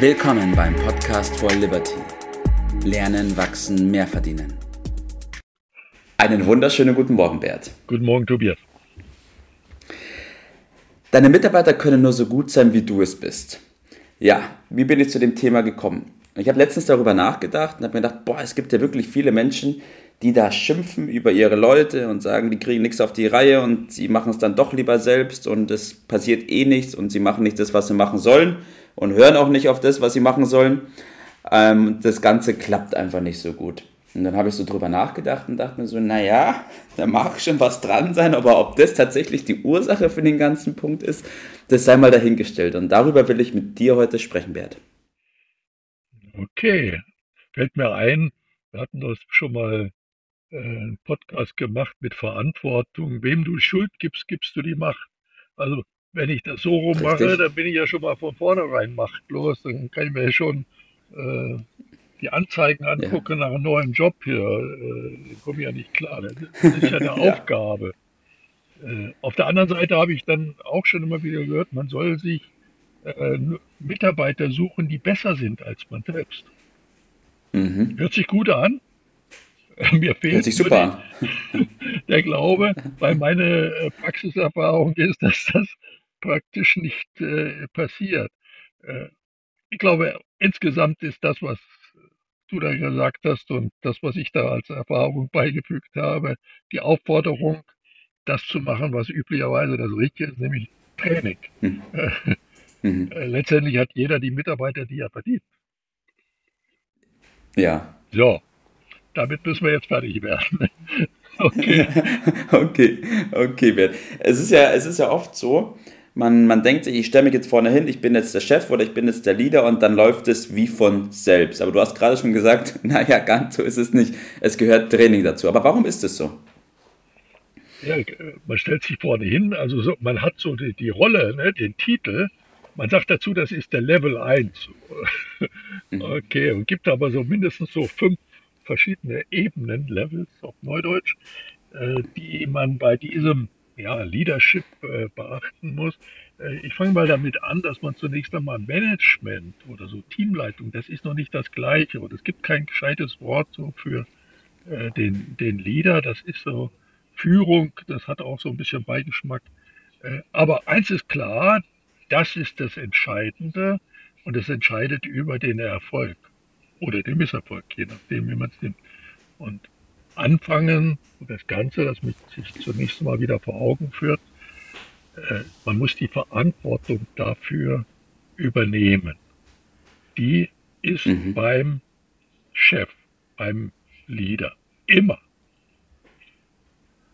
Willkommen beim Podcast for Liberty. Lernen, wachsen, mehr verdienen. Einen wunderschönen guten Morgen, Bert. Guten Morgen, Tobias. Deine Mitarbeiter können nur so gut sein, wie du es bist. Ja, wie bin ich zu dem Thema gekommen? Ich habe letztens darüber nachgedacht und habe mir gedacht, boah, es gibt ja wirklich viele Menschen, die da schimpfen über ihre Leute und sagen, die kriegen nichts auf die Reihe und sie machen es dann doch lieber selbst und es passiert eh nichts und sie machen nicht das, was sie machen sollen und hören auch nicht auf das, was sie machen sollen. Ähm, das Ganze klappt einfach nicht so gut. Und dann habe ich so drüber nachgedacht und dachte mir so, naja, da mag schon was dran sein, aber ob das tatsächlich die Ursache für den ganzen Punkt ist, das sei mal dahingestellt. Und darüber will ich mit dir heute sprechen, Bert. Okay, fällt mir ein, wir hatten das schon mal einen Podcast gemacht mit Verantwortung. Wem du Schuld gibst, gibst du die Macht. Also wenn ich das so rum mache, dann bin ich ja schon mal von vornherein machtlos. Dann kann ich mir schon äh, die Anzeigen angucken ja. nach einem neuen Job hier. Äh, komme ja nicht klar. Das ist ja eine ja. Aufgabe. Äh, auf der anderen Seite habe ich dann auch schon immer wieder gehört, man soll sich äh, Mitarbeiter suchen, die besser sind als man selbst. Mhm. Hört sich gut an. Mir fehlt Hört sich super der Glaube, weil meine äh, Praxiserfahrung ist, dass das praktisch nicht äh, passiert. Äh, ich glaube, insgesamt ist das, was du da gesagt hast und das, was ich da als Erfahrung beigefügt habe, die Aufforderung, das zu machen, was üblicherweise das Richtige ist, nämlich Training. Hm. Mhm. Äh, letztendlich hat jeder die Mitarbeiter, die er verdient. Ja. So, damit müssen wir jetzt fertig werden. okay. okay, okay, Bert. Es ist ja, es ist ja oft so, man, man denkt sich, ich stelle mich jetzt vorne hin, ich bin jetzt der Chef oder ich bin jetzt der Leader und dann läuft es wie von selbst. Aber du hast gerade schon gesagt, naja, ganz so ist es nicht. Es gehört Training dazu. Aber warum ist es so? Ja, man stellt sich vorne hin, also so, man hat so die, die Rolle, ne, den Titel, man sagt dazu, das ist der Level 1. Mhm. Okay, und gibt aber so mindestens so fünf verschiedene Ebenen, Levels auf Neudeutsch, äh, die man bei diesem ja, Leadership äh, beachten muss. Äh, ich fange mal damit an, dass man zunächst einmal Management oder so Teamleitung, das ist noch nicht das Gleiche und es gibt kein gescheites Wort so für den, den Leader. Das ist so Führung, das hat auch so ein bisschen Beigeschmack. aber eins ist klar, das ist das Entscheidende und es entscheidet über den Erfolg oder den Misserfolg, je nachdem, wie man es nimmt. Und anfangen, das Ganze, das mich sich zunächst mal wieder vor Augen führt, äh, man muss die Verantwortung dafür übernehmen. Die ist mhm. beim Chef, beim Leader immer.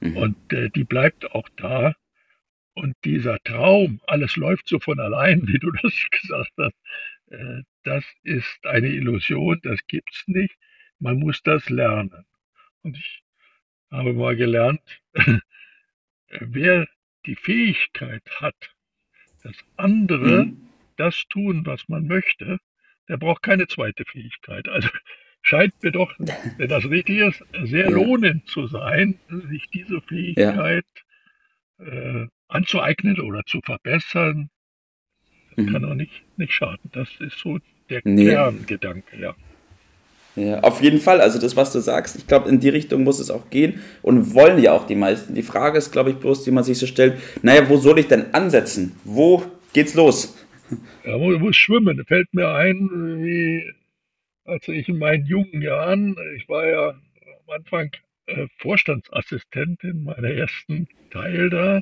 Mhm. Und äh, die bleibt auch da, und dieser Traum, alles läuft so von allein, wie du das gesagt hast, äh, das ist eine Illusion, das gibt's nicht. Man muss das lernen. Und ich habe mal gelernt, wer die Fähigkeit hat, dass andere mhm. das tun, was man möchte, der braucht keine zweite Fähigkeit. Also scheint mir doch, wenn das richtig ist, sehr ja. lohnend zu sein, sich diese Fähigkeit ja. äh, anzueignen oder zu verbessern, mhm. kann auch nicht, nicht schaden. Das ist so der nee. Kerngedanke, ja. Ja, auf jeden Fall. Also das, was du sagst, ich glaube, in die Richtung muss es auch gehen und wollen ja auch die meisten. Die Frage ist, glaube ich, bloß, die man sich so stellt, naja, wo soll ich denn ansetzen? Wo geht's los? Ja, man muss schwimmen. Fällt mir ein, wie als ich in meinen jungen Jahren, ich war ja am Anfang äh, Vorstandsassistent in meiner ersten Teil da,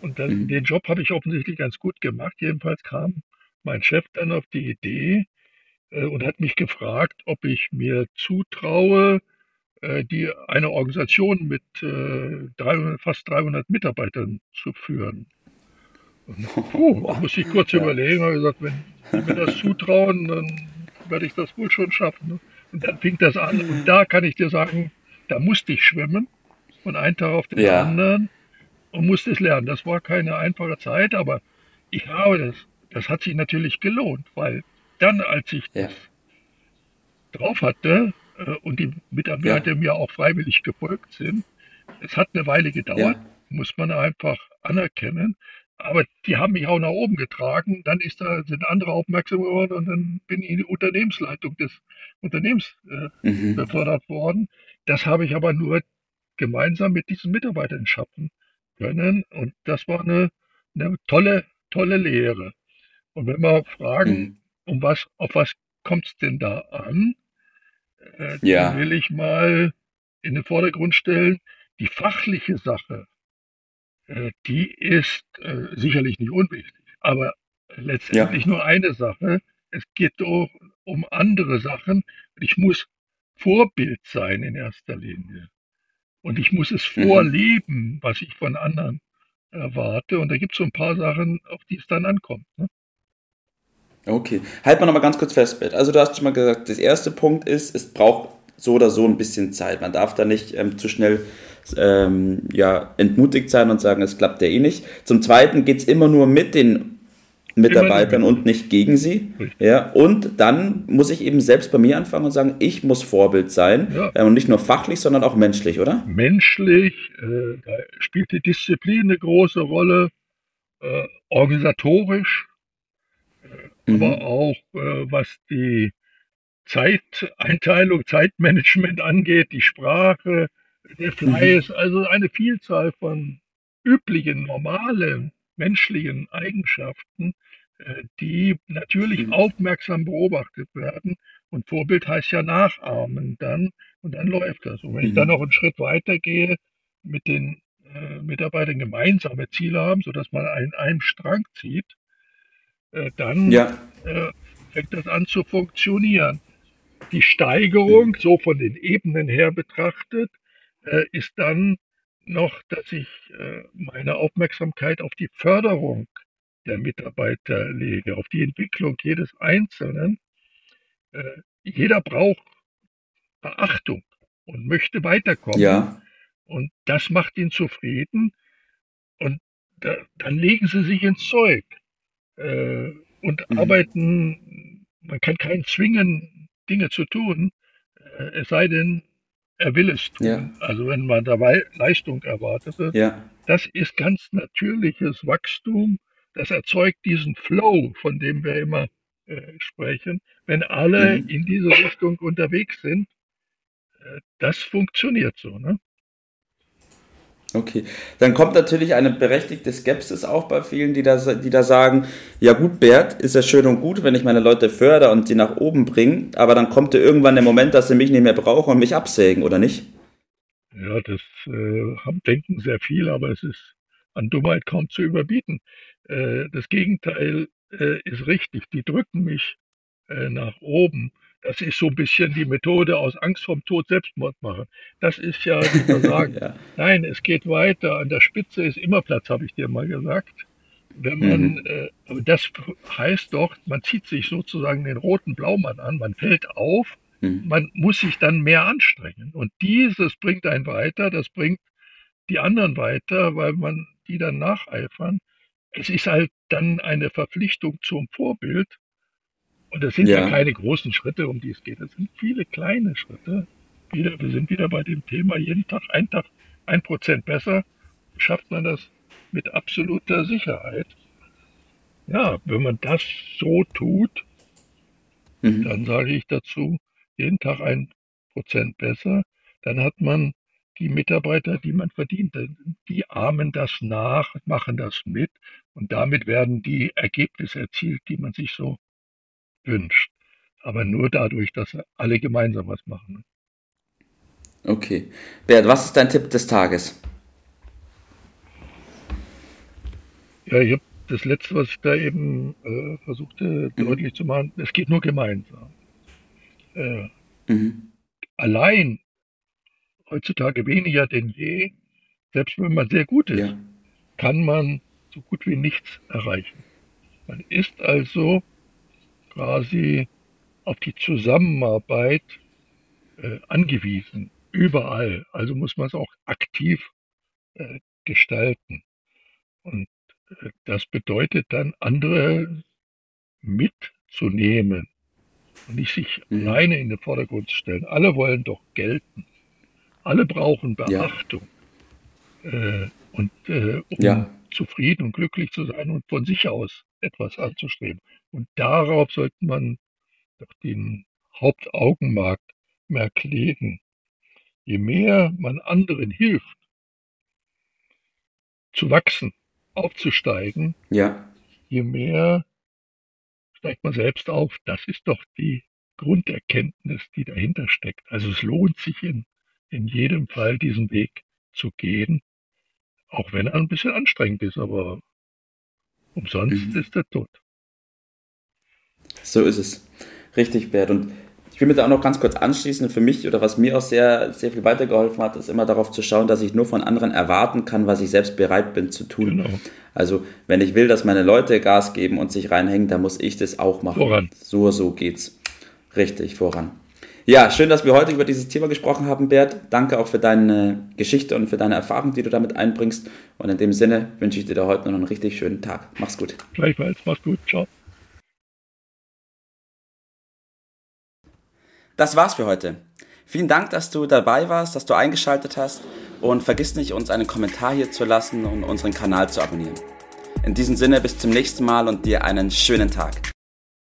und das, mhm. den Job habe ich offensichtlich ganz gut gemacht. Jedenfalls kam mein Chef dann auf die Idee und hat mich gefragt, ob ich mir zutraue, äh, die eine Organisation mit äh, 300, fast 300 Mitarbeitern zu führen. Und, puh, da muss ich kurz ja. überlegen. habe gesagt, wenn Sie mir das zutrauen, dann werde ich das wohl schon schaffen. Ne? Und dann fing das an. Und da kann ich dir sagen, da musste ich schwimmen von einem Tag auf den ja. anderen und musste es lernen. Das war keine einfache Zeit, aber ich habe das, das hat sich natürlich gelohnt, weil dann, als ich ja. das drauf hatte äh, und die Mitarbeiter ja. mir auch freiwillig gefolgt sind, es hat eine Weile gedauert, ja. muss man einfach anerkennen, aber die haben mich auch nach oben getragen. Dann ist da, sind andere aufmerksam geworden und dann bin ich in die Unternehmensleitung des Unternehmens äh, mhm. befördert worden. Das habe ich aber nur gemeinsam mit diesen Mitarbeitern schaffen können. Und das war eine, eine tolle, tolle Lehre. Und wenn wir fragen, mhm. Um was, auf was kommt es denn da an, äh, ja. will ich mal in den Vordergrund stellen, die fachliche Sache, äh, die ist äh, sicherlich nicht unwichtig, aber letztendlich ja. nur eine Sache. Es geht doch um andere Sachen. Ich muss Vorbild sein in erster Linie. Und ich muss es mhm. vorleben, was ich von anderen erwarte. Und da gibt es so ein paar Sachen, auf die es dann ankommt. Ne? Okay. Halt mal nochmal ganz kurz fest, Bert. Also du hast schon mal gesagt, das erste Punkt ist, es braucht so oder so ein bisschen Zeit. Man darf da nicht ähm, zu schnell ähm, ja, entmutigt sein und sagen, es klappt ja eh nicht. Zum Zweiten geht es immer nur mit den Mitarbeitern und nicht gegen sie. Ja, und dann muss ich eben selbst bei mir anfangen und sagen, ich muss Vorbild sein. Ja. Äh, und nicht nur fachlich, sondern auch menschlich, oder? Menschlich, äh, da spielt die Disziplin eine große Rolle, äh, organisatorisch, mhm. aber auch äh, was die Zeiteinteilung, Zeitmanagement angeht, die Sprache, der Fleiß, mhm. also eine Vielzahl von üblichen, normalen menschlichen Eigenschaften, äh, die natürlich mhm. aufmerksam beobachtet werden. Und Vorbild heißt ja nachahmen dann und dann läuft das. Und wenn mhm. ich dann noch einen Schritt weiter gehe, mit den äh, Mitarbeitern gemeinsame Ziele haben, sodass man an einem Strang zieht, äh, dann ja. äh, fängt das an zu funktionieren. Die Steigerung, mhm. so von den Ebenen her betrachtet, äh, ist dann noch, dass ich äh, meine Aufmerksamkeit auf die Förderung der Mitarbeiter lege, auf die Entwicklung jedes Einzelnen. Äh, jeder braucht Beachtung und möchte weiterkommen. Ja. Und das macht ihn zufrieden. Und da, dann legen sie sich ins Zeug äh, und mhm. arbeiten. Man kann keinen zwingen, Dinge zu tun, äh, es sei denn, er will es tun. Ja. Also wenn man dabei Leistung erwartete, ja. das ist ganz natürliches Wachstum. Das erzeugt diesen Flow, von dem wir immer äh, sprechen. Wenn alle mhm. in diese Richtung unterwegs sind, äh, das funktioniert so. Ne? Okay, dann kommt natürlich eine berechtigte Skepsis auch bei vielen, die da, die da sagen, ja gut, Bert, ist ja schön und gut, wenn ich meine Leute fördere und sie nach oben bringe, aber dann kommt ja irgendwann der Moment, dass sie mich nicht mehr brauchen und mich absägen, oder nicht? Ja, das äh, denken sehr viele, aber es ist an Dummheit kaum zu überbieten. Äh, das Gegenteil äh, ist richtig, die drücken mich äh, nach oben. Das ist so ein bisschen die Methode aus Angst vom Tod Selbstmord machen. Das ist ja, wie wir sagen, ja. nein, es geht weiter. An der Spitze ist immer Platz, habe ich dir mal gesagt. Wenn man, mhm. äh, das heißt doch, man zieht sich sozusagen den roten Blaumann an, man fällt auf, mhm. man muss sich dann mehr anstrengen. Und dieses bringt einen weiter, das bringt die anderen weiter, weil man die dann nacheifern. Es ist halt dann eine Verpflichtung zum Vorbild und das sind ja. ja keine großen Schritte, um die es geht. Das sind viele kleine Schritte. Wieder, wir sind wieder bei dem Thema, jeden Tag, ein Tag, ein Prozent besser, schafft man das mit absoluter Sicherheit. Ja, wenn man das so tut, mhm. dann sage ich dazu, jeden Tag ein Prozent besser, dann hat man die Mitarbeiter, die man verdient, die ahmen das nach, machen das mit und damit werden die Ergebnisse erzielt, die man sich so wünscht. Aber nur dadurch, dass alle gemeinsam was machen. Okay. Bert, was ist dein Tipp des Tages? Ja, ich habe das letzte, was ich da eben äh, versuchte mhm. deutlich zu machen, es geht nur gemeinsam. Äh, mhm. Allein heutzutage weniger denn je, selbst wenn man sehr gut ist, ja. kann man so gut wie nichts erreichen. Man ist also quasi auf die Zusammenarbeit äh, angewiesen, überall. Also muss man es auch aktiv äh, gestalten. Und äh, das bedeutet dann, andere mitzunehmen und nicht sich mhm. alleine in den Vordergrund zu stellen. Alle wollen doch gelten. Alle brauchen Beachtung. Ja. Äh, und äh, um ja. zufrieden und glücklich zu sein und von sich aus etwas anzustreben. Und darauf sollte man doch den Hauptaugenmerk legen. Je mehr man anderen hilft, zu wachsen, aufzusteigen, ja. je mehr steigt man selbst auf. Das ist doch die Grunderkenntnis, die dahinter steckt. Also es lohnt sich in, in jedem Fall, diesen Weg zu gehen, auch wenn er ein bisschen anstrengend ist, aber umsonst mhm. ist er tot. So ist es. Richtig, Bert. Und ich will mir da auch noch ganz kurz anschließen. Für mich oder was mir auch sehr, sehr viel weitergeholfen hat, ist immer darauf zu schauen, dass ich nur von anderen erwarten kann, was ich selbst bereit bin zu tun. Genau. Also, wenn ich will, dass meine Leute Gas geben und sich reinhängen, dann muss ich das auch machen. Voran. So, so geht's. Richtig, voran. Ja, schön, dass wir heute über dieses Thema gesprochen haben, Bert. Danke auch für deine Geschichte und für deine Erfahrung, die du damit einbringst. Und in dem Sinne wünsche ich dir da heute noch einen richtig schönen Tag. Mach's gut. Gleichfalls, mach's gut. Ciao. Das war's für heute. Vielen Dank, dass du dabei warst, dass du eingeschaltet hast und vergiss nicht, uns einen Kommentar hier zu lassen und unseren Kanal zu abonnieren. In diesem Sinne, bis zum nächsten Mal und dir einen schönen Tag.